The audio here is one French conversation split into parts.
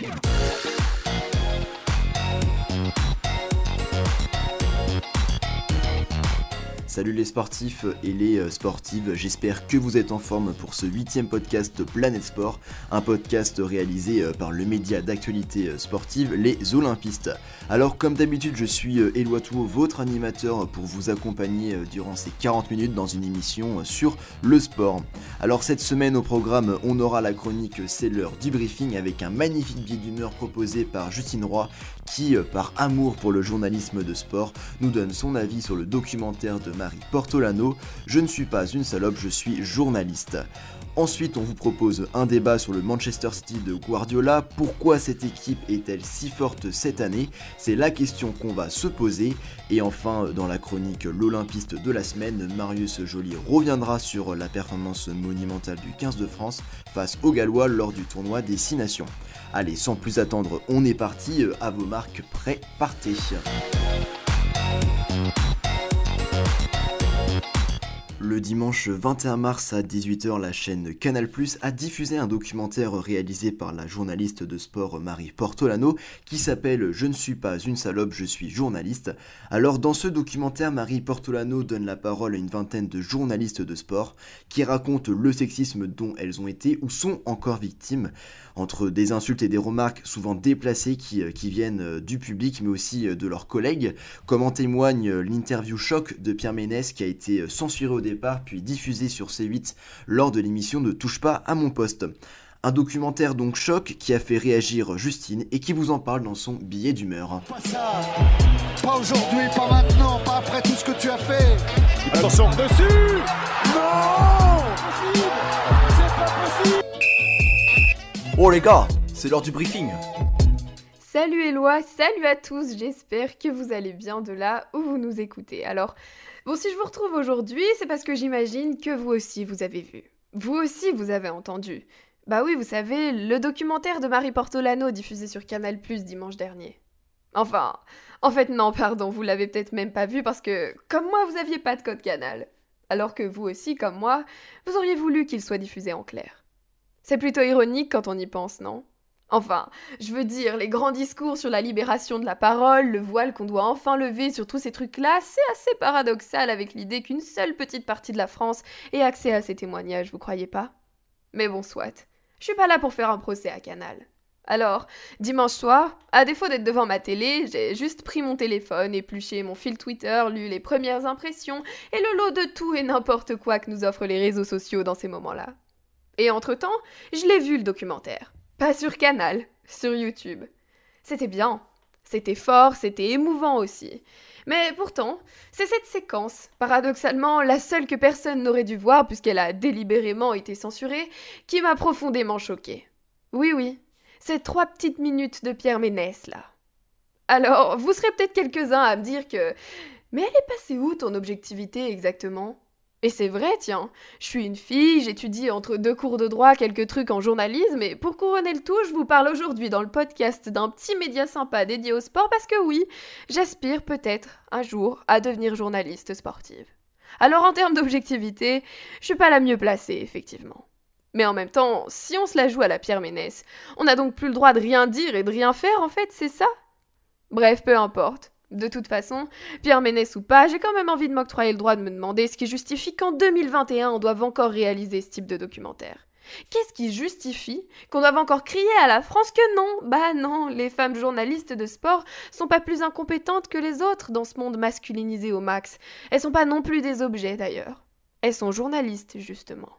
Yeah. Salut les sportifs et les euh, sportives, j'espère que vous êtes en forme pour ce huitième podcast Planète Sport, un podcast réalisé euh, par le média d'actualité euh, sportive Les Olympistes. Alors comme d'habitude je suis Éloi Touot, votre animateur pour vous accompagner durant ces 40 minutes dans une émission sur le sport. Alors cette semaine au programme on aura la chronique C'est l'heure du briefing avec un magnifique billet d'humeur proposé par Justine Roy qui, par amour pour le journalisme de sport, nous donne son avis sur le documentaire de Marie Portolano, Je ne suis pas une salope, je suis journaliste. Ensuite, on vous propose un débat sur le Manchester City de Guardiola. Pourquoi cette équipe est-elle si forte cette année? C'est la question qu'on va se poser. Et enfin, dans la chronique L'Olympiste de la semaine, Marius Joly reviendra sur la performance monumentale du 15 de France face aux Gallois lors du tournoi des 6 nations. Allez, sans plus attendre, on est parti. À vos marques, prêts, partez. Le dimanche 21 mars à 18h, la chaîne Canal a diffusé un documentaire réalisé par la journaliste de sport Marie Portolano qui s'appelle Je ne suis pas une salope, je suis journaliste. Alors dans ce documentaire, Marie Portolano donne la parole à une vingtaine de journalistes de sport qui racontent le sexisme dont elles ont été ou sont encore victimes entre des insultes et des remarques souvent déplacées qui, euh, viennent euh, du public mais aussi euh, de leurs collègues, comme en témoigne l'interview choc de Pierre Ménès qui a été censuré au départ puis diffusé sur C8 lors de l'émission Ne touche pas à mon poste. Un documentaire donc choc qui a fait réagir Justine et qui vous en parle dans son billet d'humeur. Pas ça. Pas aujourd'hui, pas maintenant, pas après tout ce que tu as fait. Attention dessus. Non Oh les gars, c'est l'heure du briefing. Salut Eloi, salut à tous, j'espère que vous allez bien de là où vous nous écoutez. Alors, bon, si je vous retrouve aujourd'hui, c'est parce que j'imagine que vous aussi vous avez vu. Vous aussi vous avez entendu. Bah oui, vous savez, le documentaire de Marie Portolano diffusé sur Canal Plus dimanche dernier. Enfin, en fait non, pardon, vous l'avez peut-être même pas vu parce que, comme moi, vous aviez pas de code canal. Alors que vous aussi, comme moi, vous auriez voulu qu'il soit diffusé en clair. C'est plutôt ironique quand on y pense, non? Enfin, je veux dire, les grands discours sur la libération de la parole, le voile qu'on doit enfin lever sur tous ces trucs-là, c'est assez paradoxal avec l'idée qu'une seule petite partie de la France ait accès à ces témoignages, vous croyez pas? Mais bon, soit. Je suis pas là pour faire un procès à Canal. Alors, dimanche soir, à défaut d'être devant ma télé, j'ai juste pris mon téléphone, épluché mon fil Twitter, lu les premières impressions et le lot de tout et n'importe quoi que nous offrent les réseaux sociaux dans ces moments-là. Et entre-temps, je l'ai vu le documentaire. Pas sur Canal, sur YouTube. C'était bien. C'était fort, c'était émouvant aussi. Mais pourtant, c'est cette séquence, paradoxalement la seule que personne n'aurait dû voir puisqu'elle a délibérément été censurée, qui m'a profondément choquée. Oui, oui, ces trois petites minutes de Pierre Ménès, là. Alors, vous serez peut-être quelques-uns à me dire que... Mais elle est passée où ton objectivité exactement? Et c'est vrai, tiens, je suis une fille, j'étudie entre deux cours de droit quelques trucs en journalisme, et pour couronner le tout, je vous parle aujourd'hui dans le podcast d'un petit média sympa dédié au sport parce que oui, j'aspire peut-être un jour à devenir journaliste sportive. Alors en termes d'objectivité, je suis pas la mieux placée, effectivement. Mais en même temps, si on se la joue à la Pierre Ménès, on n'a donc plus le droit de rien dire et de rien faire, en fait, c'est ça? Bref, peu importe. De toute façon, Pierre Ménès ou pas, j'ai quand même envie de m'octroyer le droit de me demander ce qui justifie qu'en 2021 on doive encore réaliser ce type de documentaire. Qu'est-ce qui justifie qu'on doive encore crier à la France que non? Bah non, les femmes journalistes de sport sont pas plus incompétentes que les autres dans ce monde masculinisé au max. Elles sont pas non plus des objets d'ailleurs. Elles sont journalistes, justement.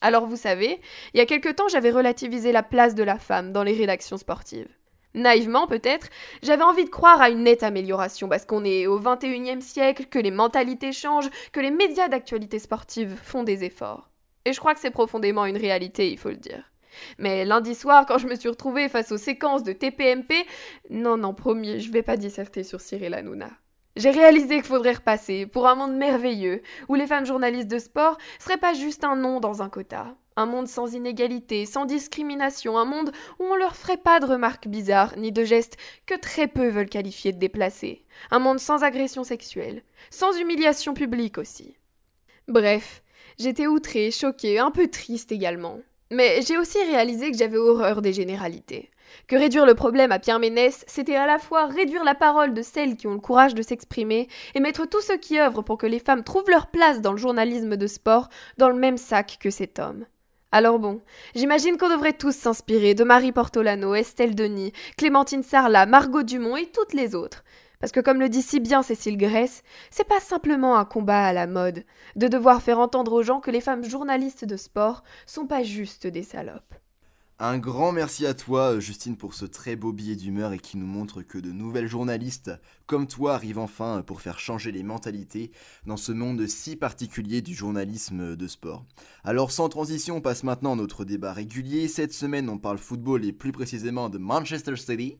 Alors vous savez, il y a quelque temps j'avais relativisé la place de la femme dans les rédactions sportives. Naïvement peut-être, j'avais envie de croire à une nette amélioration parce qu'on est au XXIe siècle, que les mentalités changent, que les médias d'actualité sportive font des efforts. Et je crois que c'est profondément une réalité, il faut le dire. Mais lundi soir, quand je me suis retrouvée face aux séquences de TPMP, non, non, promis, je vais pas disserter sur Cyril Hanouna. J'ai réalisé qu'il faudrait repasser pour un monde merveilleux, où les femmes journalistes de sport seraient pas juste un nom dans un quota, un monde sans inégalité, sans discrimination, un monde où on leur ferait pas de remarques bizarres ni de gestes que très peu veulent qualifier de déplacés, un monde sans agression sexuelle, sans humiliation publique aussi. Bref, j'étais outrée, choquée, un peu triste également. Mais j'ai aussi réalisé que j'avais horreur des généralités. Que réduire le problème à Pierre Ménès, c'était à la fois réduire la parole de celles qui ont le courage de s'exprimer et mettre tous ceux qui œuvrent pour que les femmes trouvent leur place dans le journalisme de sport dans le même sac que cet homme. Alors bon, j'imagine qu'on devrait tous s'inspirer de Marie Portolano, Estelle Denis, Clémentine Sarlat, Margot Dumont et toutes les autres. Parce que comme le dit si bien Cécile Grèce, c'est pas simplement un combat à la mode, de devoir faire entendre aux gens que les femmes journalistes de sport sont pas juste des salopes. Un grand merci à toi, euh, Justine, pour ce très beau billet d'humeur et qui nous montre que de nouvelles journalistes comme toi arrivent enfin pour faire changer les mentalités dans ce monde si particulier du journalisme de sport. Alors, sans transition, on passe maintenant à notre débat régulier. Cette semaine, on parle football et plus précisément de Manchester City.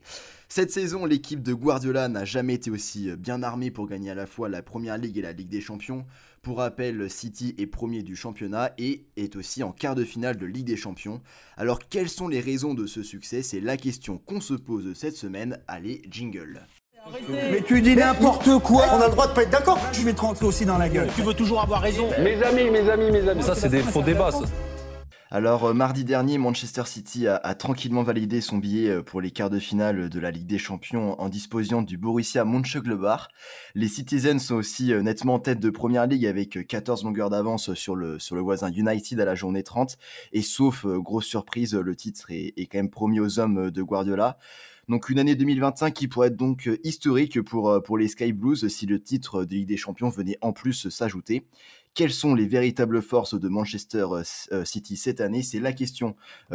Cette saison, l'équipe de Guardiola n'a jamais été aussi bien armée pour gagner à la fois la Première Ligue et la Ligue des Champions. Pour rappel, City est premier du championnat et est aussi en quart de finale de Ligue des Champions. Alors quelles sont les raisons de ce succès? C'est la question qu'on se pose cette semaine. Allez, jingle. Mais tu dis n'importe quoi On a le droit de pas être d'accord Je vais te rentrer aussi dans la gueule. Tu veux toujours avoir raison Mes amis, mes amis, mes amis. Ça, c'est des faux débats, ça. Alors euh, mardi dernier, Manchester City a, tranquillement validé son billet euh, pour les quarts de finale de la Ligue des Champions en disposant du Borussia Mönchengladbach. Les Citizens sont aussi euh, nettement en tête de Première Ligue avec 14 longueurs d'avance sur le, sur le voisin United à la journée 30. Et sauf grosse surprise, le titre est, est quand même promis aux hommes de Guardiola. Donc une année 2025 qui pourrait être donc historique pour, pour les Sky Blues si le titre de Ligue des Champions venait en plus s'ajouter. Quelles sont les véritables forces de Manchester City cette année? C'est la question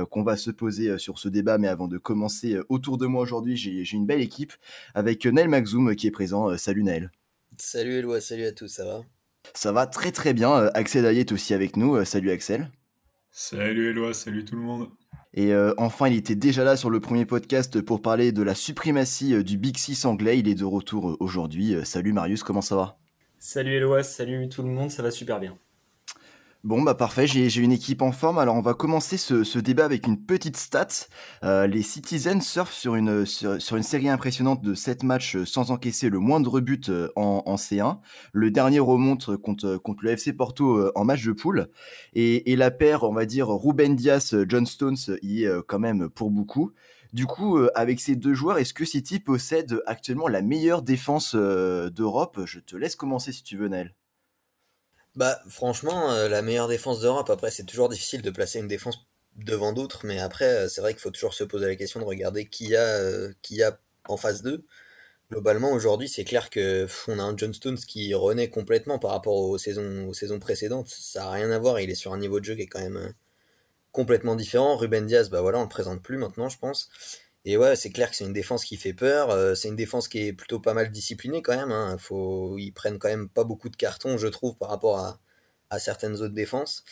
qu'on va se poser sur ce débat. Mais avant de commencer, autour de moi aujourd'hui, j'ai une belle équipe avec Naël Maxoum qui est présent. Salut Naël. Salut Eloi, salut à tous, ça va? Ça va très très bien. Axel Daillé est aussi avec nous. Salut Axel. Salut Eloi, salut tout le monde. Et euh, enfin, il était déjà là sur le premier podcast pour parler de la suprématie euh, du Big Six anglais. Il est de retour euh, aujourd'hui. salut Marius, comment ça va? Salut Eloi, salut tout le monde, ça va super bien. Bon, bah parfait, j'ai une équipe en forme. Alors, on va commencer ce, débat avec une petite stat. Euh, les Citizens surfent sur une, série impressionnante de 7 matchs sans encaisser le moindre but en, en C1. Le dernier remonte contre, le FC Porto en match de poule. Et, la paire, on va dire, Ruben Diaz-John Stones y est quand même pour beaucoup. Du coup, avec ces deux joueurs, est-ce que City possède actuellement la meilleure défense d'Europe? Je te laisse commencer si tu veux, Naël. Bah, franchement, euh, la meilleure défense d'Europe, après, c'est toujours difficile de placer une défense devant d'autres, mais après, euh, c'est vrai qu'il faut toujours se poser la question de regarder qui y a, euh, a en phase 2. Globalement, aujourd'hui, c'est clair que on a un John Stones qui renaît complètement par rapport aux saisons, aux saisons précédentes. Ça n'a rien à voir, il est sur un niveau de jeu qui est quand même complètement différent. Ruben Diaz, bah voilà, on le présente plus maintenant, je pense. Et ouais, c'est clair que c'est une défense qui fait peur. c'est une défense qui est plutôt pas mal disciplinée quand même. Hein. Ils prennent quand même pas beaucoup de cartons, je trouve, par rapport à, certaines autres défenses.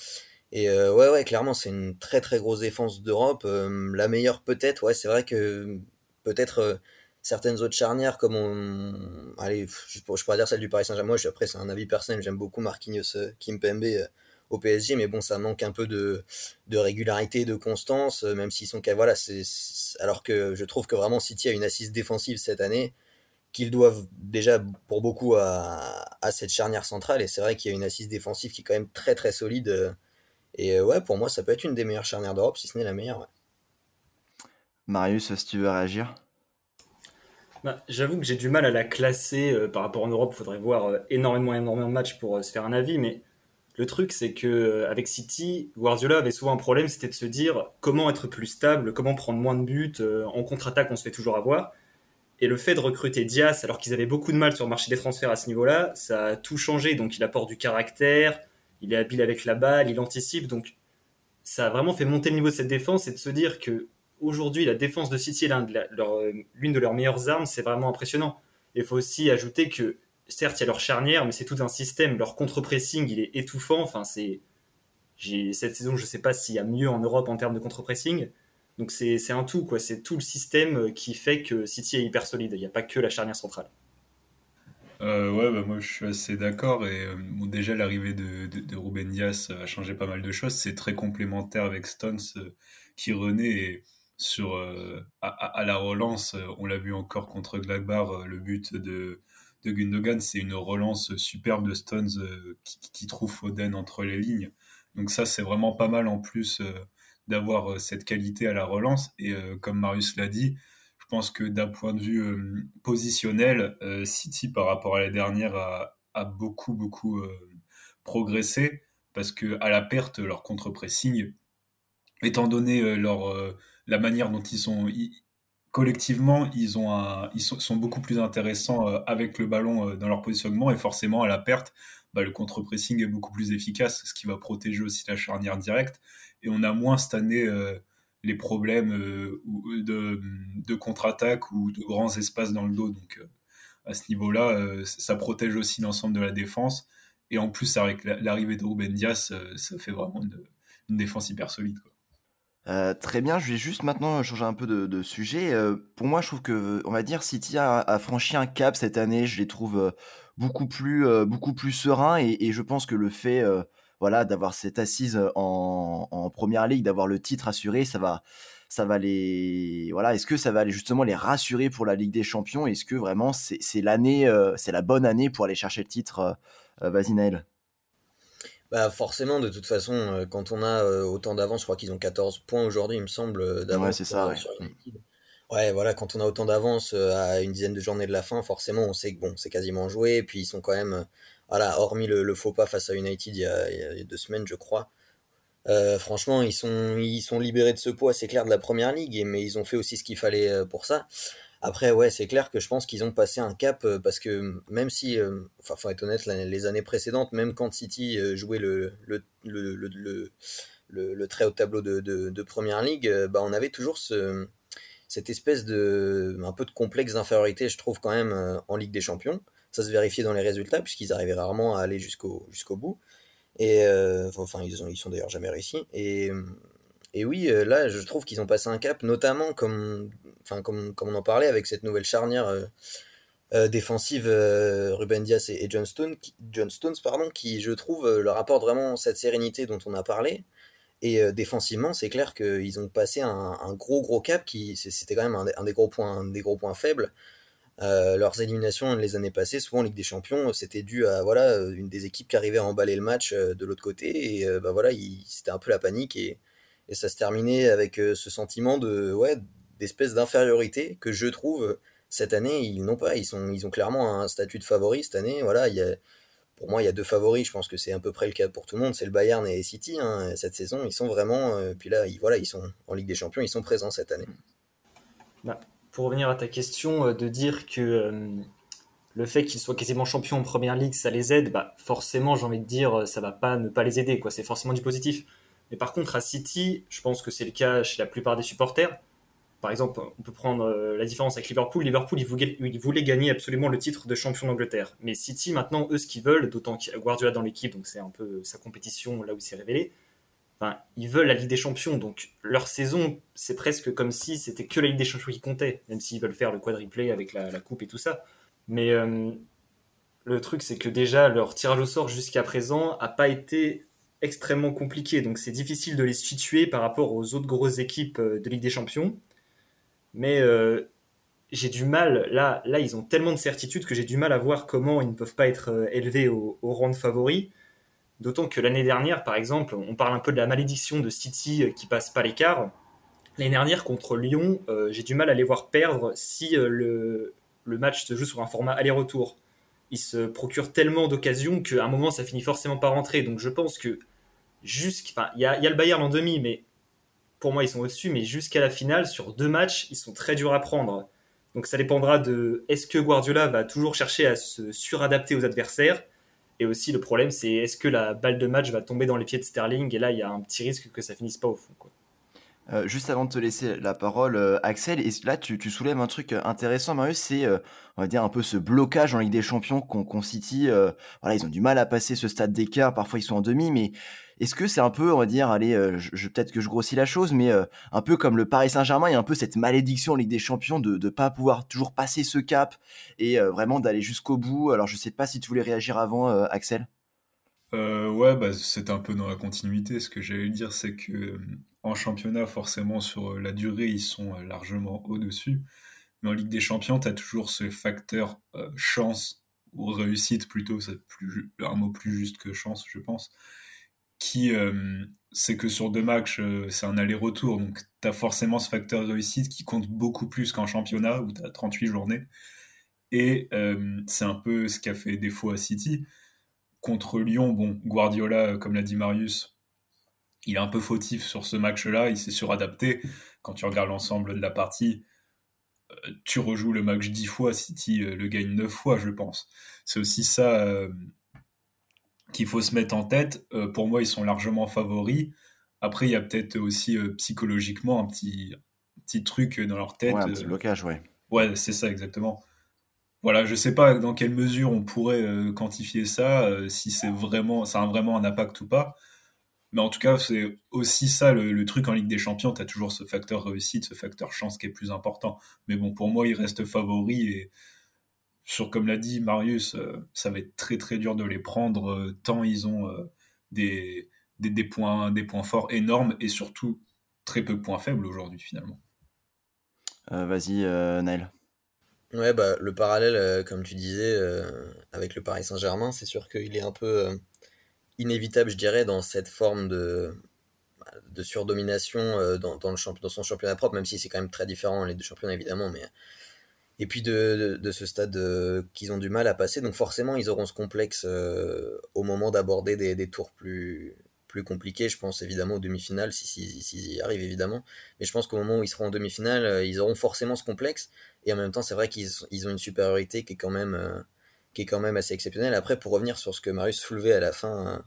Et euh, ouais, ouais, clairement, c'est une très très grosse défense d'Europe. la meilleure peut-être. Ouais, c'est vrai que peut-être certaines autres charnières comme on... allez, je, je pourrais dire celle du Paris Saint-Germain. Après, c'est un avis personnel. J'aime beaucoup Marquinhos, Kimpembe au PSG, mais bon, ça manque un peu de, de régularité, de constance, euh, même s'ils sont voilà, c'est alors que je trouve que vraiment City a une assise défensive cette année qu'ils doivent déjà pour beaucoup à, à cette charnière centrale, et c'est vrai qu'il y a une assise défensive qui est quand même très très solide. Euh, et euh, ouais, pour moi, ça peut être une des meilleures charnières d'Europe, si ce n'est la meilleure. Ouais. Marius, si tu veux réagir bah, J'avoue que j'ai du mal à la classer par rapport en Europe. Il faudrait voir énormément, énormément de matchs pour se faire un avis. Mais le truc, c'est que euh, avec City, Guardiola avait souvent un problème, c'était de se dire comment être plus stable, comment prendre moins de buts. Euh, en contre-attaque, on se fait toujours avoir. Et le fait de recruter Diaz, alors qu'ils avaient beaucoup de mal sur le marché des transferts à ce niveau-là, ça a tout changé. Donc il apporte du caractère, il est habile avec la balle, il anticipe. Donc ça a vraiment fait monter le niveau de cette défense et de se dire que aujourd'hui la défense de City est l'une de leurs meilleures armes, c'est vraiment impressionnant. Il faut aussi ajouter que certes, il y a leur charnière, mais c'est tout un système. Leur contre-pressing, il est étouffant. Enfin, c'est. Cette saison, je ne sais pas s'il y a mieux en Europe en termes de contre-pressing. Donc c'est un tout. C'est tout le système qui fait que City est hyper solide. Il n'y a pas que la charnière centrale. Euh, ouais, bah moi je suis assez d'accord. Et euh, déjà, l'arrivée de, Ruben Dias a changé pas mal de choses. C'est très complémentaire avec Stones euh, qui renaît. sur, à, à, la relance, on l'a vu encore contre Gladbach, le but de, de Gundogan, c'est une relance superbe de Stones euh, qui, trouve Foden entre les lignes. Donc ça, c'est vraiment pas mal en plus euh, d'avoir cette qualité à la relance. Et comme Marius l'a dit, je pense que d'un point de vue positionnel, City par rapport à la dernière a, a beaucoup beaucoup progressé parce que à la perte leur contre-pressing, étant donné leur la manière dont ils sont collectivement, ils, sont, beaucoup plus intéressants euh, avec le ballon euh, dans leur positionnement et forcément à la perte, bah, le contre-pressing est beaucoup plus efficace, ce qui va protéger aussi la charnière directe. Et on a moins cette année euh, les problèmes de, contre-attaque ou de grands espaces dans le dos. Donc à ce niveau-là, ça protège aussi l'ensemble de la défense. Et en plus, avec l'arrivée de Ruben Dias, ça fait vraiment une, défense hyper solide. Euh, très bien, je vais juste maintenant changer un peu de, sujet. Euh, pour moi, je trouve que, on va dire, City a, franchi un cap cette année. Je les trouve euh, beaucoup plus, beaucoup plus sereins et, je pense que le fait, voilà, d'avoir cette assise en, première ligue, d'avoir le titre assuré, ça va, ça va les, voilà, est-ce que ça va justement les rassurer pour la Ligue des Champions? Est-ce que vraiment c'est l'année, c'est la bonne année pour aller chercher le titre Vas-y Naël. Bah forcément, de toute façon, euh, quand on a euh, autant d'avance, je crois qu'ils ont 14 points aujourd'hui, il me semble, euh, d'avance. Ouais, c'est ça, ouais. Ouais, voilà, quand on a autant d'avance à une dizaine de journées de la fin, forcément, on sait que bon, c'est quasiment joué. Et puis ils sont quand même, voilà, hormis le, faux pas face à United il y a, deux semaines, je crois. franchement, ils sont, ils sont libérés de ce poids, c'est clair, de la première ligue, mais ils ont fait aussi ce qu'il fallait pour ça. Après, ouais, c'est clair que je pense qu'ils ont passé un cap euh, parce que même si, euh, enfin, faut être honnête, les années précédentes, même quand City euh, jouait le, le, le, le, très haut tableau de, de, première ligue, bah, on avait toujours ce, cette espèce de, un peu de complexe d'infériorité, je trouve, quand même, en Ligue des Champions. Ça se vérifiait dans les résultats, puisqu'ils arrivaient rarement à aller jusqu'au jusqu'au bout. Et, enfin, ils, ont, ils sont d'ailleurs jamais réussi. Et, et oui, là, je trouve qu'ils ont passé un cap, notamment comme enfin comme, comme, on en parlait avec cette nouvelle charnière euh, euh, défensive euh, Ruben Dias et, John, Stone, qui, Stones, pardon, qui je trouve leur apporte vraiment cette sérénité dont on a parlé. Et défensivement, c'est clair qu'ils ont passé un, gros gros cap qui c'était quand même un, des gros points, des gros points faibles. leurs éliminations les années passées, souvent en Ligue des Champions, c'était dû à voilà une des équipes qui arrivait à emballer le match de l'autre côté et bah voilà, c'était un peu la panique et, et ça se terminait avec ce sentiment de ouais d'espèce d'infériorité que je trouve cette année ils n'ont pas. Ils, sont, ils ont clairement un statut de favori cette année. Voilà, il y a, pour moi, il y a deux favoris. Je pense que c'est à peu près le cas pour tout le monde. C'est le Bayern et City. Hein, cette saison, ils sont vraiment. Euh, puis là, ils, voilà, ils sont en Ligue des Champions. Ils sont présents cette année. Bah, pour revenir à ta question, euh, de dire que euh, le fait qu'ils soient quasiment champions en première ligue, ça les aide. Bah, forcément, j'ai envie de dire, ça va pas ne pas les aider. Quoi. C'est forcément du positif. Mais par contre, à City, je pense que c'est le cas chez la plupart des supporters par exemple, on peut prendre euh, la différence avec Liverpool. Liverpool, ils voulaient, gagner absolument le titre de champion d'Angleterre. Mais City, maintenant, eux, ce qu'ils veulent, d'autant qu'il y a Guardiola dans l'équipe, donc c'est un peu sa compétition là où il s'est révélé. Enfin, ils veulent la Ligue des Champions, donc leur saison, c'est presque comme si c'était que la Ligue des Champions qui comptait, même s'ils veulent faire le quadriplé avec la, coupe et tout ça. Mais euh, le truc, c'est que déjà, leur tirage au sort jusqu'à présent a pas été extrêmement compliqué, donc c'est difficile de les situer par rapport aux autres grosses équipes euh, de Ligue des Champions. Mais euh, j'ai du mal, là, là, ils ont tellement de certitudes que j'ai du mal à voir comment ils ne peuvent pas être euh, élevés au, rang de favoris. D'autant que l'année dernière, par exemple, on parle un peu de la malédiction de City qui passe pas l'écart. L'année dernière, contre Lyon, j'ai du mal à les voir perdre si le, le, match se joue sur un format aller-retour. Ils se procurent tellement d'occasions qu'à un moment, ça finit forcément par rentrer. Donc je pense que jusqu'à. Il y a, y a le Bayern en demi, mais pour moi, ils sont au-dessus, mais jusqu'à la finale, sur deux matchs, ils sont très durs à prendre. Donc ça dépendra de est-ce que Guardiola va toujours chercher à se suradapter aux adversaires et aussi le problème c'est est-ce que la balle de match va tomber dans les pieds de Sterling? Et là il y a un petit risque que ça finisse pas au fond. Quoi. Euh, juste avant de te laisser la parole, euh, Axel, et là tu, soulèves un truc euh, intéressant, Marius, c'est on va dire un peu ce blocage en Ligue des Champions qu'on City. voilà, ils ont du mal à passer ce stade d'écart. Parfois ils sont en demi, mais est-ce que c'est un peu, on va dire, allez, je, peut-être que je grossis la chose, mais un peu comme le Paris Saint-Germain, il y a un peu cette malédiction en Ligue des Champions de ne pas pouvoir toujours passer ce cap et vraiment d'aller jusqu'au bout. Alors je sais pas si tu voulais réagir avant, Axel. ouais, bah, c'est un peu dans la continuité. Ce que j'allais dire, c'est que en championnat, forcément, sur la durée, ils sont largement au-dessus. Mais en Ligue des Champions, tu as toujours ce facteur chance, ou réussite plutôt, c'est un mot plus juste que chance, je pense, qui c'est que sur deux matchs, c'est un aller-retour. Donc, tu as forcément ce facteur réussite qui compte beaucoup plus qu'en championnat où tu as 38 journées. Et c'est un peu ce qui a fait défaut à City. Contre Lyon, bon, Guardiola, comme l'a dit Marius, il est un peu fautif sur ce match-là, il s'est suradapté. Quand tu regardes l'ensemble de la partie, euh, tu rejoues le match dix fois, City euh, le gagne neuf fois, je pense. C'est aussi ça euh, qu'il faut se mettre en tête. pour moi, ils sont largement favoris. Après, il y a peut-être aussi psychologiquement un petit, petit truc dans leur tête. Ouais, un petit blocage, ouais. Ouais, c'est ça, exactement. Voilà, je sais pas dans quelle mesure on pourrait quantifier ça, si c'est vraiment, ça a vraiment un impact ou pas. Mais en tout cas, c'est aussi ça le, truc en Ligue des Champions. Tu as toujours ce facteur réussite, ce facteur chance qui est plus important. Mais bon, pour moi, il reste favori. Et sur, comme l'a dit Marius, euh, ça va être très très dur de les prendre euh, tant ils ont euh, des, des, points, des points forts énormes et surtout très peu de points faibles aujourd'hui finalement. Vas-y, Naël. Ouais, bah, le parallèle, comme tu disais, avec le Paris Saint-Germain, c'est sûr qu'il est un peu inévitable, je dirais, dans cette forme de, de surdomination euh, dans, dans, le dans son championnat propre, même si c'est quand même très différent les deux championnats évidemment, mais et puis de, ce stade euh, qu'ils ont du mal à passer, donc forcément ils auront ce complexe euh, au moment d'aborder des, tours plus plus compliqués, je pense évidemment aux demi-finales, s'ils si, y arrivent évidemment, mais je pense qu'au moment où ils seront en demi-finale, ils auront forcément ce complexe, et en même temps c'est vrai qu'ils ils ont une supériorité qui est quand même qui est quand même assez exceptionnelle. Après, pour revenir sur ce que Marius soulevait à la fin,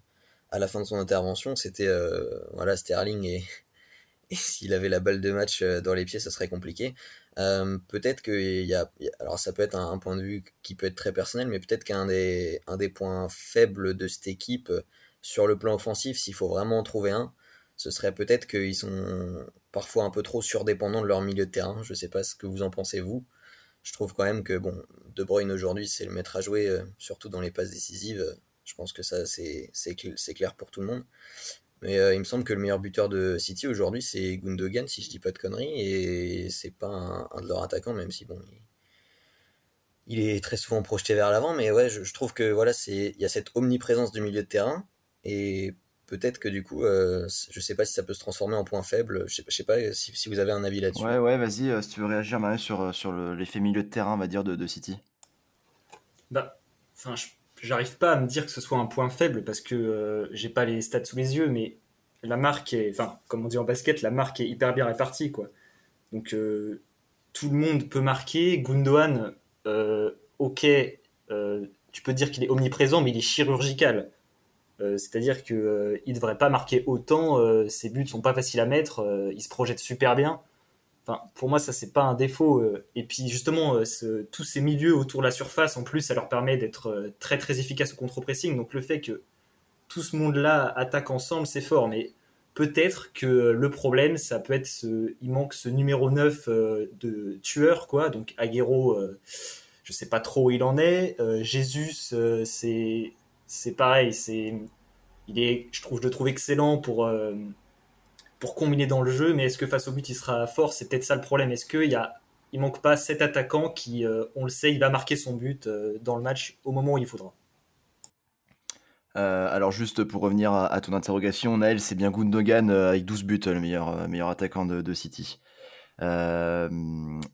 à la fin de son intervention, c'était euh, voilà Sterling et, s'il avait la balle de match euh, dans les pieds, ça serait compliqué. Euh, peut-être qu'il y a, alors ça peut être un, point de vue qui peut être très personnel, mais peut-être qu'un des, un des points faibles de cette équipe sur le plan offensif, s'il faut vraiment en trouver un, ce serait peut-être qu'ils sont parfois un peu trop surdépendants de leur milieu de terrain. Je ne sais pas ce que vous en pensez vous. Je trouve quand même que bon, De Bruyne aujourd'hui, c'est le maître à jouer, surtout dans les passes décisives. Je pense que ça, c'est clair pour tout le monde. Mais euh, il me semble que le meilleur buteur de City aujourd'hui, c'est Gundogan, si je dis pas de conneries, et c'est pas un, de leurs attaquants, même si bon, il, est très souvent projeté vers l'avant. Mais ouais, je, trouve que voilà, c'est il y a cette omniprésence du milieu de terrain, et peut-être que du coup, euh, je sais pas si ça peut se transformer en point faible. Je sais, sais pas si, vous avez un avis là-dessus. Ouais, ouais, vas-y, euh, si tu veux réagir, Marie, sur, sur l'effet milieu de terrain, on va dire, de, de City. Bah, enfin, je j'arrive pas à me dire que ce soit un point faible parce que euh, j'ai pas les stats sous les yeux, mais la marque est, enfin, comme on dit en basket, la marque est hyper bien répartie, quoi. Donc euh, tout le monde peut marquer. Gundogan, euh, ok, tu peux dire qu'il est omniprésent, mais il est chirurgical. C'est-à-dire que il devrait pas marquer autant. ses buts sont pas faciles à mettre. il se projette super bien pour moi, ça c'est pas un défaut. Euh. Et puis justement, euh, tous ces milieux autour de la surface, en plus, ça leur permet d'être euh, très très efficaces au contre-pressing. Donc le fait que tout ce monde-là attaque ensemble, c'est fort. Mais peut-être que le problème, ça peut être ce, il manque ce numéro 9 de tueur, quoi. Donc Aguero, je sais pas trop où il en est. Jésus, c'est c'est pareil, c'est il est, je trouve, je le trouve excellent pour pour combiner dans le jeu, mais est-ce que face au but il sera fort? C'est peut-être ça le problème. Est-ce qu'il y a, il manque pas cet attaquant qui, euh, on le sait, il va marquer son but euh, dans le match au moment où il faudra? Euh, alors juste pour revenir à, ton interrogation, Naël, c'est bien Gundogan avec 12 buts, le meilleur, meilleur attaquant de City. Euh,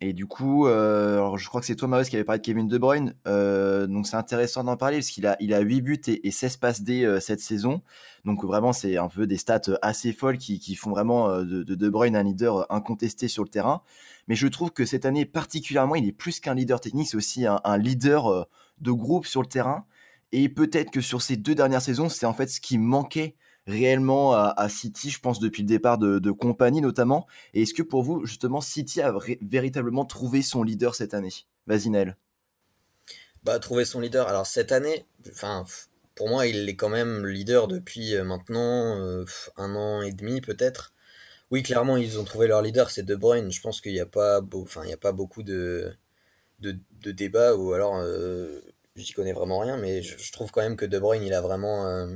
et du coup, euh, alors je crois que c'est toi, Marius, qui avait parlé de Kevin De Bruyne. Euh, donc c'est intéressant d'en parler parce qu'il a, il a 8 buts et, 16 passes D cette saison. Donc vraiment, c'est un peu des stats assez folles qui, font vraiment de, de, Bruyne un leader incontesté sur le terrain. Mais je trouve que cette année particulièrement, il est plus qu'un leader technique, c'est aussi un, leader de groupe sur le terrain. Et peut-être que sur ces deux dernières saisons, c'est en fait ce qui manquait réellement à, City, je pense, depuis le départ de, compagnie notamment. Et est-ce que pour vous, justement, City a véritablement trouvé son leader cette année? Vas-y, Nel. Bah, trouver son leader. Alors, cette année, pour moi, il est quand même leader depuis euh, maintenant euh, un an et demi, peut-être. Oui, clairement, ils ont trouvé leur leader, c'est De Bruyne. Je pense qu'il n'y a, pas a pas beaucoup de, de, de débats, ou alors, euh, j'y connais vraiment rien, mais je, trouve quand même que De Bruyne, il a vraiment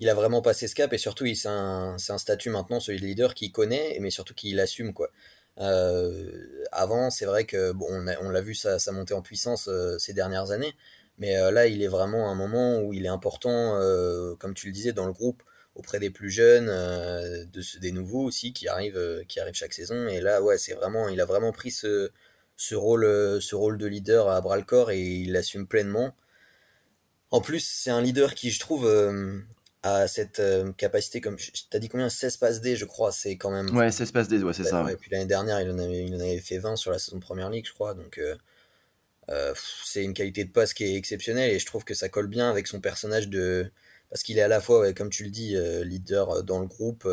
il a vraiment passé ce cap et surtout c'est un, un, statut maintenant celui de leader qu'il connaît mais surtout qu'il assume quoi. Euh, avant c'est vrai que bon on, l'a vu ça, ça monter en puissance euh, ces dernières années mais euh, là il est vraiment un moment où il est important comme tu le disais dans le groupe auprès des plus jeunes, de, des nouveaux aussi qui arrivent, qui arrivent chaque saison. Et là, ouais, c'est vraiment, il a vraiment pris ce, ce, rôle, ce rôle de leader à bras le corps et il l'assume pleinement. En plus, c'est un leader qui, je trouve, a cette capacité, comme t'as dit combien? 16 passes D, je crois, c'est quand même. Ouais, 16 passes D, ouais, c'est ça. Et puis l'année dernière, il en, avait, il en avait fait 20 sur la saison de première ligue, je crois. Donc, euh, c'est une qualité de passe qui est exceptionnelle et je trouve que ça colle bien avec son personnage de. Parce qu'il est à la fois, comme tu le dis, euh, leader euh, dans le groupe,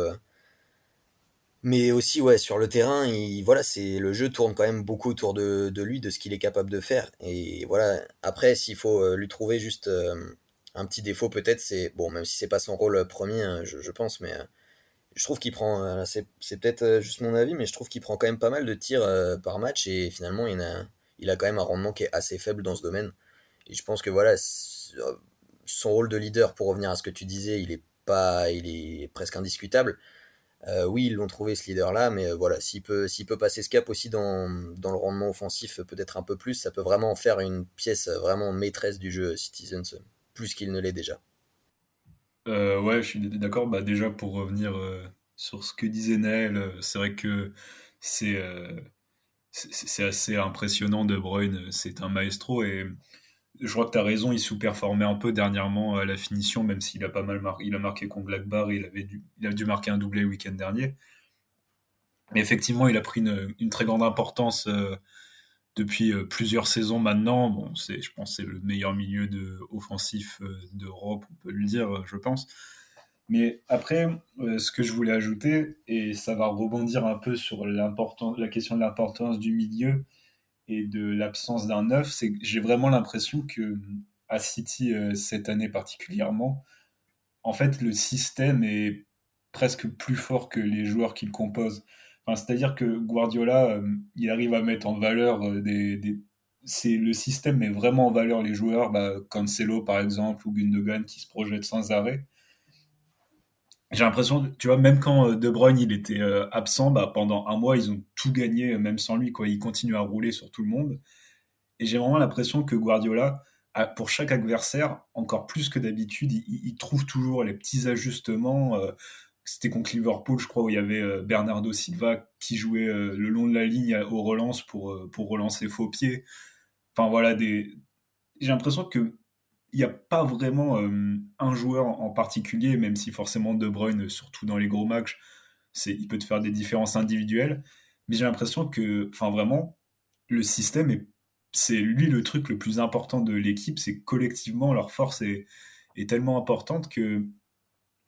mais aussi ouais, sur le terrain. Il, voilà, c'est le jeu tourne quand même beaucoup autour de, de lui, de ce qu'il est capable de faire. Et voilà, après, s'il faut lui trouver juste un petit défaut, peut-être, c'est. Bon, même si c'est pas son rôle premier, hein, je, pense, mais je trouve qu'il prend. c'est peut-être juste mon avis, mais je trouve qu'il prend quand même pas mal de tirs par match et finalement, il a quand même un rendement qui est assez faible dans ce domaine. Et je pense que voilà, euh, son rôle de leader, pour revenir à ce que tu disais, il est pas, il est presque indiscutable. Euh, oui, ils l'ont trouvé ce leader-là, mais euh, voilà, s'il peut, peut passer ce cap aussi dans, dans le rendement offensif, peut-être un peu plus, ça peut vraiment en faire une pièce vraiment maîtresse du jeu Citizens, plus qu'il ne l'est déjà. ouais, je suis d'accord. Bah, déjà, pour revenir sur ce que disait Naël, c'est vrai que c'est assez impressionnant De Bruyne, c'est un maestro et je crois que tu as raison, il sous-performait un peu dernièrement à la finition, même s'il a pas mal marqué, il a marqué contre Blackbar, il, avait dû, il a dû marquer un doublé le week-end dernier. Mais effectivement, il a pris une, très grande importance euh, depuis euh, plusieurs saisons maintenant. Bon, c'est, je pense c'est le meilleur milieu de, offensif euh, d'Europe, on peut le dire, je pense. Mais après, euh, ce que je voulais ajouter, et ça va rebondir un peu sur la question de l'importance du milieu et de l'absence d'un neuf, c'est que j'ai vraiment l'impression que à City euh, cette année particulièrement, en fait, le système est presque plus fort que les joueurs qu'il compose. Enfin, C'est-à-dire que Guardiola, euh, il arrive à mettre en valeur des, des... le système met vraiment en valeur les joueurs, bah, Cancelo par exemple ou Gundogan qui se projettent sans arrêt j'ai l'impression, tu vois, même quand euh, De Bruyne il était euh, absent, bah, pendant un mois, ils ont tout gagné, euh, même sans lui. Quoi. Il continue à rouler sur tout le monde. Et j'ai vraiment l'impression que Guardiola, pour chaque adversaire, encore plus que d'habitude, il, trouve toujours les petits ajustements. C'était contre Liverpool, je crois, où il y avait Bernardo Silva qui jouait le long de la ligne aux relances pour, pour relancer faux pieds. Enfin voilà, des... j'ai l'impression que il n'y a pas vraiment euh, un joueur en particulier, même si forcément De Bruyne, surtout dans les gros matchs, c'est, il peut te faire des différences individuelles. Mais j'ai l'impression que, enfin vraiment, le système est, c'est lui le truc le plus important de l'équipe. C'est collectivement leur force est, est tellement importante que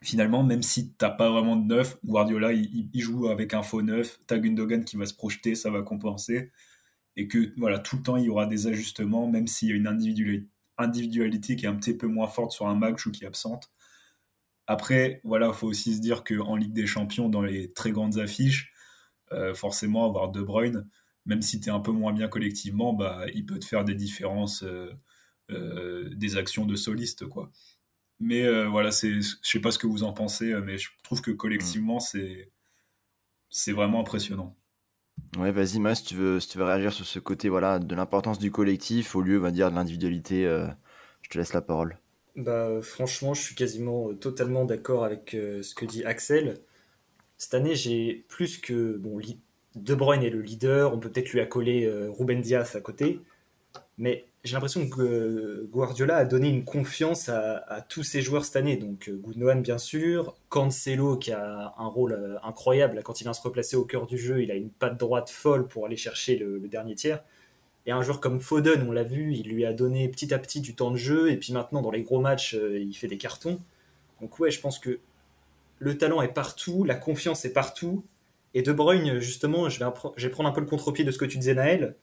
finalement, même si t'as pas vraiment de neuf, Guardiola il, joue avec un faux neuf, t'as Gundogan qui va se projeter, ça va compenser, et que voilà tout le temps il y aura des ajustements, même s'il y a une individualité qui est un petit peu moins forte sur un match ou qui est absente. Après, voilà, il faut aussi se dire qu'en Ligue des Champions, dans les très grandes affiches, euh, forcément, avoir De Bruyne, même si tu es un peu moins bien collectivement, bah, il peut te faire des différences, euh, euh, des actions de soliste. Quoi. Mais voilà, je sais pas ce que vous en pensez, mais je trouve que collectivement, c'est vraiment impressionnant. Ouais, vas-y, Mas, si tu veux, si tu veux réagir sur ce côté voilà, de l'importance du collectif au lieu, va dire, de l'individualité, euh, je te laisse la parole. Bah, franchement, je suis quasiment euh, totalement d'accord avec euh, ce que dit Axel. Cette année, j'ai plus que. Bon, De Bruyne est le leader, on peut peut-être lui accoler Ruben Diaz à côté, mais j'ai l'impression que Guardiola a donné une confiance à, tous ses joueurs cette année. Donc euh, Gundogan bien sûr, Cancelo qui a un rôle euh, incroyable quand il vient se replacer au cœur du jeu, il a une patte droite folle pour aller chercher le, dernier tiers. Et un joueur comme Foden, on l'a vu, il lui a donné petit à petit du temps de jeu et puis maintenant dans les gros matchs, euh, il fait des cartons. Donc ouais, je pense que le talent est partout, la confiance est partout. Et De Bruyne, justement, je vais prendre un peu le contre-pied de ce que tu disais Naël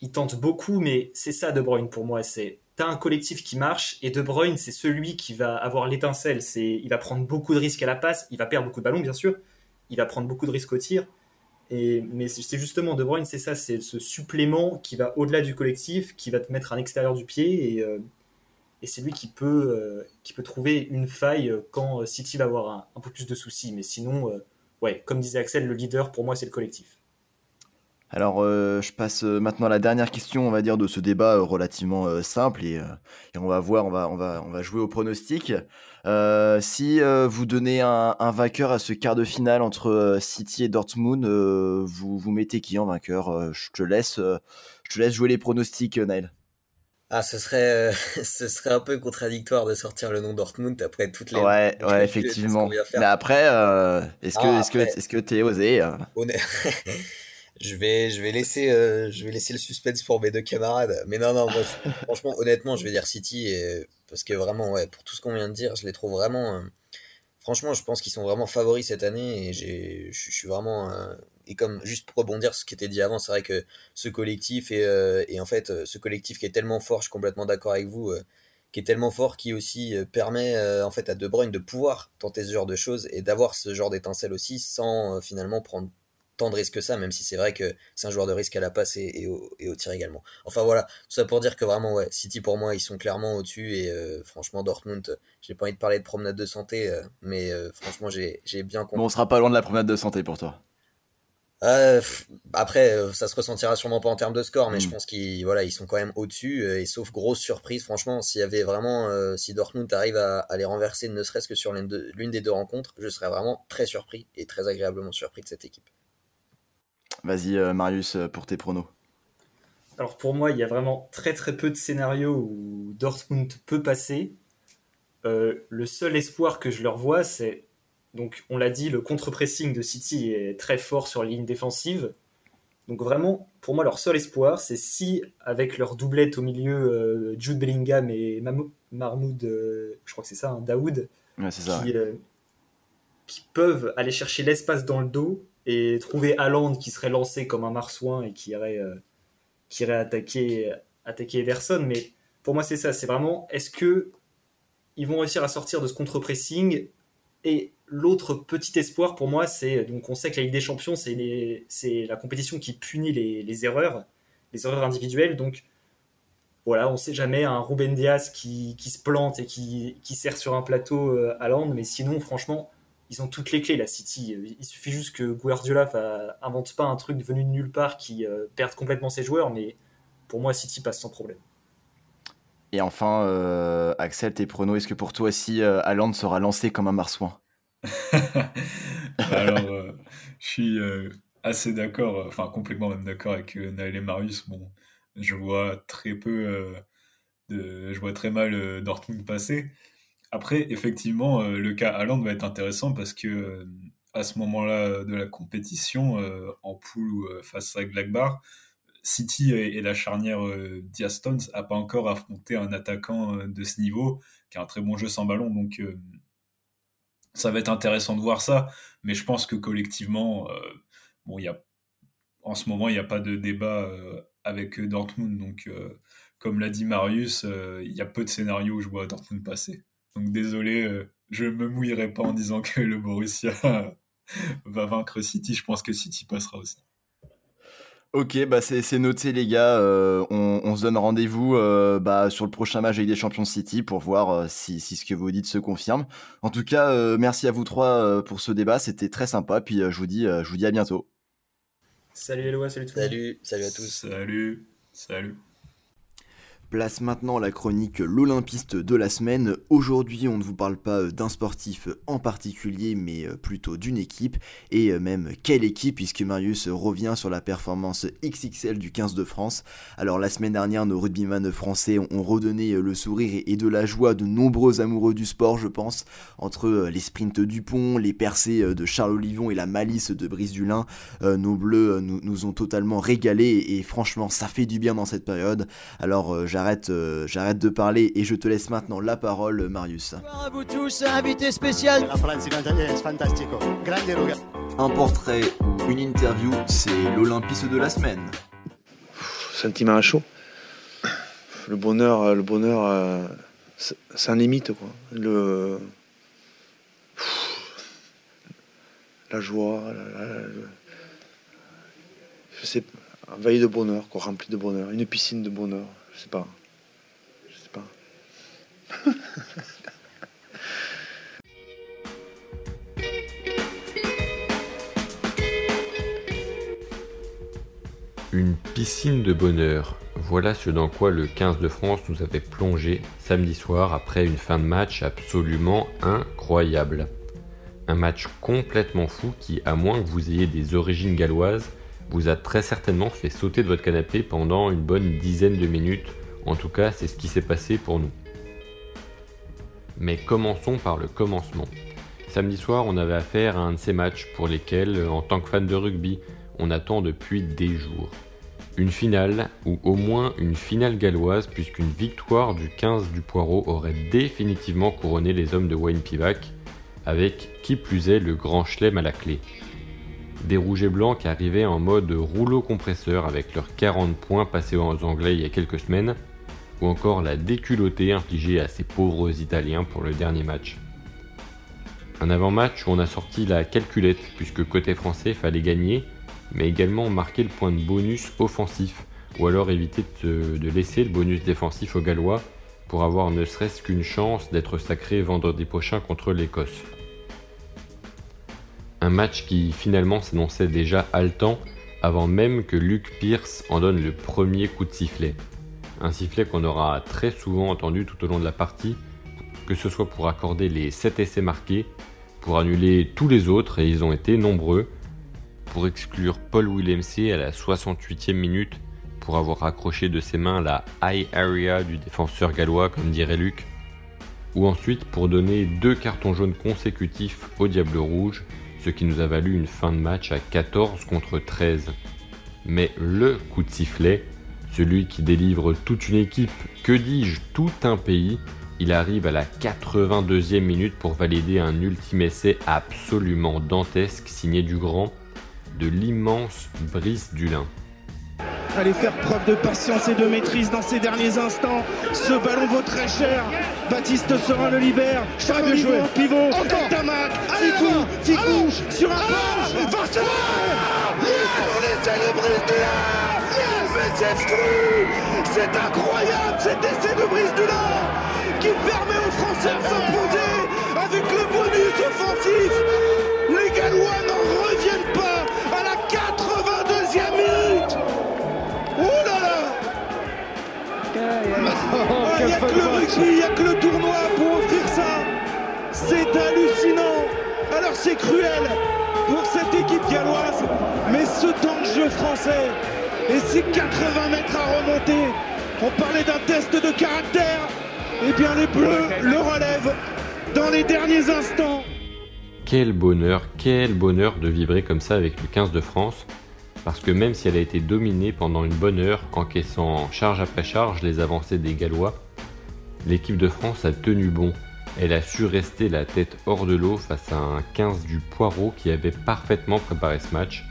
il tente beaucoup, mais c'est ça De Bruyne pour moi. C'est t'as un collectif qui marche et De Bruyne c'est celui qui va avoir l'étincelle. C'est il va prendre beaucoup de risques à la passe, il va perdre beaucoup de ballons bien sûr, il va prendre beaucoup de risques au tir. Et, mais c'est justement De Bruyne, c'est ça, c'est ce supplément qui va au-delà du collectif, qui va te mettre à l'extérieur du pied et, euh, et c'est lui qui peut, euh, qui peut trouver une faille quand City va avoir un, peu plus de soucis. Mais sinon, euh, ouais, comme disait Axel, le leader pour moi c'est le collectif. Alors, euh, je passe euh, maintenant à la dernière question, on va dire, de ce débat euh, relativement simple et, et, on va voir, on va, on va, on va jouer au pronostic. si vous donnez un, un, vainqueur à ce quart de finale entre City et Dortmund, vous, vous mettez qui en vainqueur? Je te laisse, je te laisse jouer les pronostics, Naël. Ah, ce serait, ce serait un peu contradictoire de sortir le nom Dortmund après toutes les. Ouais, ouais, effectivement. Mais après, est-ce que, est-ce que, est-ce que t'es osé je vais, je vais laisser, euh, je vais laisser le suspense pour mes deux camarades. Mais non, non, moi, franchement, honnêtement, je vais dire City et, parce que vraiment, ouais, pour tout ce qu'on vient de dire, je les trouve vraiment. Euh, franchement, je pense qu'ils sont vraiment favoris cette année et j'ai, je suis vraiment. Euh, et comme juste pour rebondir sur ce qui était dit avant, c'est vrai que ce collectif et, et en fait, ce collectif qui est tellement fort, je suis complètement d'accord avec vous qui est tellement fort qui aussi permet en fait à De Bruyne de pouvoir tenter ce genre de choses et d'avoir ce genre d'étincelle aussi sans finalement prendre tant de risques que ça, même si c'est vrai que c'est un joueur de risque à la passe et, au, tir également. Enfin voilà, tout ça pour dire que vraiment, ouais, City pour moi, ils sont clairement au-dessus et euh, franchement, Dortmund, j'ai pas envie de parler de promenade de santé, euh, mais euh, franchement, j'ai bien compris. Bon, on sera pas loin de la promenade de santé pour toi. après, ça se ressentira sûrement pas en termes de score, mais je mm. pense qu'ils voilà, ils sont quand même au-dessus. et sauf grosse surprise, franchement, s'il y avait vraiment, si Dortmund arrive à, les renverser, ne serait-ce que sur l'une des deux rencontres, je serais vraiment très surpris et très agréablement surpris de cette équipe. Vas-y, euh, Marius, euh, pour tes pronos. Alors pour moi, il y a vraiment très très peu de scénarios où Dortmund peut passer. Euh, le seul espoir que je leur vois, c'est donc on l'a dit, le contre-pressing de City est très fort sur la ligne défensive. Donc vraiment, pour moi, leur seul espoir, c'est si avec leur doublette au milieu, Jude Bellingham et Mahmoud, je crois que c'est ça, hein, Daoud, qui, qui, peuvent aller chercher l'espace dans le dos et trouver Haaland qui serait lancé comme un marsouin et qui irait, euh, qui irait attaquer, attaquer Ederson. Mais pour moi, c'est ça. C'est vraiment est-ce que ils vont réussir à sortir de ce contre-pressing? Et l'autre petit espoir pour moi, c'est donc on sait que la Ligue des Champions, c'est la compétition qui punit les, les, erreurs, les erreurs individuelles. Donc voilà, on sait jamais un Ruben Diaz qui, qui se plante et qui, qui sert sur un plateau euh, Haaland. Mais sinon, franchement ils ont toutes les clés, la City. Il suffit juste que Guardiola invente pas un truc venu de nulle part qui euh, perde complètement ses joueurs, mais pour moi, City passe sans problème. Et enfin, euh, Axel, tes pronos, est-ce que pour toi aussi, euh, sera lancé comme un marsouin? Alors, je suis assez d'accord, enfin complètement même d'accord avec Naël et Marius. Bon, je vois très peu, de, je vois très mal Dortmund passer. Après, effectivement, euh, le cas Haaland va être intéressant parce que euh, à ce moment-là de la compétition, euh, en poule face à Glagbar, City et, la charnière Diastons n'a pas encore affronté un attaquant de ce niveau qui a un très bon jeu sans ballon. Donc, ça va être intéressant de voir ça. Mais je pense que collectivement, bon, y a, en ce moment, il n'y a pas de débat avec Dortmund. Donc, comme l'a dit Marius, il y a peu de scénarios où je vois Dortmund passer. Donc désolé, euh, je ne me mouillerai pas en disant que le Borussia va vaincre City. Je pense que City passera aussi. Ok, bah c'est noté les gars. Euh, on, se donne rendez-vous euh, bah, sur le prochain match avec des champions City pour voir si, ce que vous dites se confirme. En tout cas, merci à vous trois pour ce débat. C'était très sympa. Puis je vous dis, je vous dis à bientôt. Salut Eloi, salut tout le monde. Salut, salut à tous. Salut, salut. Place maintenant la chronique L'Olympiste de la semaine. Aujourd'hui, on ne vous parle pas d'un sportif en particulier, mais plutôt d'une équipe, et même quelle équipe, puisque Marius revient sur la performance XXL du 15 de France. Alors la semaine dernière, nos rugbyman français ont redonné le sourire et de la joie de nombreux amoureux du sport, je pense, entre les sprints du pont, les percées de Charles Olivon et la malice de Brice Dulin. Nos bleus nous, ont totalement régalé, et franchement, ça fait du bien dans cette période. Alors j'ai j'arrête, euh, j'arrête de parler et je te laisse maintenant la parole, Marius. Bonjour à vous tous, invité spécial. Un portrait ou une interview, c'est l'Olympiste de la semaine. Sentiment à chaud. Le bonheur, euh, le bonheur, euh, sans limite quoi. Le la joie, je sais, un veille de bonheur, quoi, rempli de bonheur, une piscine de bonheur. Je sais pas. Je sais pas. Une piscine de bonheur. Voilà ce dans quoi le 15 de France nous avait plongé samedi soir après une fin de match absolument incroyable. Un match complètement fou qui, à moins que vous ayez des origines galloises, vous a très certainement fait sauter de votre canapé pendant une bonne dizaine de minutes. En tout cas, c'est ce qui s'est passé pour nous. Mais commençons par le commencement. Samedi soir, on avait affaire à un de ces matchs pour lesquels, en tant que fan de rugby, on attend depuis des jours. Une finale, ou au moins une finale galloise, puisqu'une victoire du 15 du Poireau aurait définitivement couronné les hommes de Wayne Pivac, avec qui plus est le grand chelem à la clé. Des rouges et blancs qui arrivaient en mode rouleau compresseur avec leurs 40 points passés aux Anglais il y a quelques semaines, ou encore la déculottée infligée à ces pauvres Italiens pour le dernier match. Un avant-match où on a sorti la calculette, puisque côté français fallait gagner mais également marquer le point de bonus offensif, ou alors éviter de, laisser le bonus défensif aux Gallois pour avoir ne serait-ce qu'une chance d'être sacré vendredi prochain contre l'Écosse. Un match qui finalement s'annonçait déjà haletant avant même que Luke Pierce en donne le premier coup de sifflet. Un sifflet qu'on aura très souvent entendu tout au long de la partie, que ce soit pour accorder les 7 essais marqués, pour annuler tous les autres, et ils ont été nombreux, pour exclure Paul Willemse à la 68e minute pour avoir accroché de ses mains la high area du défenseur gallois comme dirait Luc, ou ensuite pour donner deux cartons jaunes consécutifs au Diable Rouge, ce qui nous a valu une fin de match à 14 contre 13. Mais le coup de sifflet, celui qui délivre toute une équipe, que dis-je, tout un pays, il arrive à la 82e minute pour valider un ultime essai absolument dantesque signé du grand de l'immense Brice Dulin. Allez faire preuve de patience et de maîtrise dans ces derniers instants. Ce ballon vaut très cher. Baptiste Serin le libère. Pas de jouer. Pivot. Encore. Tamac. Ficou. Ficou. Sur un. Forcément. On est célébré Mais c'est C'est incroyable cet essai de Brice Dulin qui permet aux Français de s'imposer avec le bonus offensif. Il n'y a que le rugby, il n'y a que le tournoi pour offrir ça. C'est hallucinant. Alors c'est cruel pour cette équipe galloise, mais ce temps de jeu français et ces 80 mètres à remonter, on parlait d'un test de caractère. Eh bien les Bleus le relèvent dans les derniers instants. Quel bonheur, quel bonheur de vibrer comme ça avec le 15 de France parce que même si elle a été dominée pendant une bonne heure, encaissant charge après charge les avancées des Gallois, l'équipe de France a tenu bon. Elle a su rester la tête hors de l'eau face à un 15 du Poireau qui avait parfaitement préparé ce match.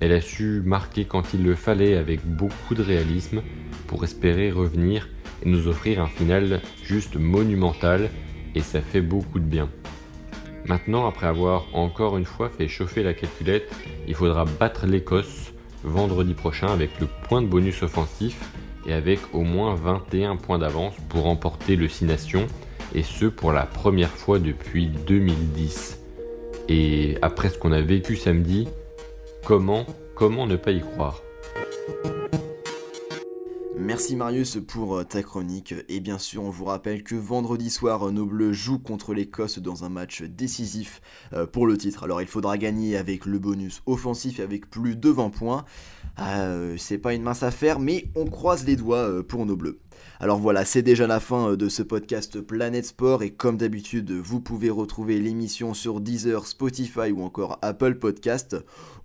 Elle a su marquer quand il le fallait avec beaucoup de réalisme pour espérer revenir et nous offrir un final juste monumental et ça fait beaucoup de bien. Maintenant, après avoir encore une fois fait chauffer la calculette, il faudra battre l'Écosse vendredi prochain avec le point de bonus offensif et avec au moins 21 points d'avance pour remporter le 6 Nations, et ce pour la première fois depuis 2010. Et après ce qu'on a vécu samedi, comment, comment ne pas y croire? Merci Marius pour euh, ta chronique et bien sûr on vous rappelle que vendredi soir nos bleus jouent contre l'Écosse dans un match décisif euh, pour le titre. Alors il faudra gagner avec le bonus offensif et avec plus de 20 points. Euh, c'est pas une mince affaire mais on croise les doigts pour nos bleus. Alors voilà, c'est déjà la fin de ce podcast Planète Sport et comme d'habitude, vous pouvez retrouver l'émission sur Deezer, Spotify ou encore Apple Podcast.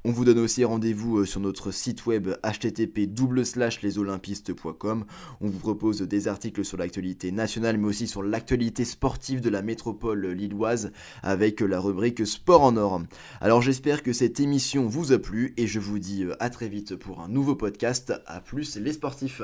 On vous donne aussi rendez-vous euh, sur notre site web http lesolympistes.com. On vous propose des articles sur l'actualité nationale mais aussi sur l'actualité sportive de la métropole lilloise avec la rubrique Sport en or. Alors j'espère que cette émission vous a plu et je vous dis euh, à très vite pour un nouveau podcast. A plus les sportifs.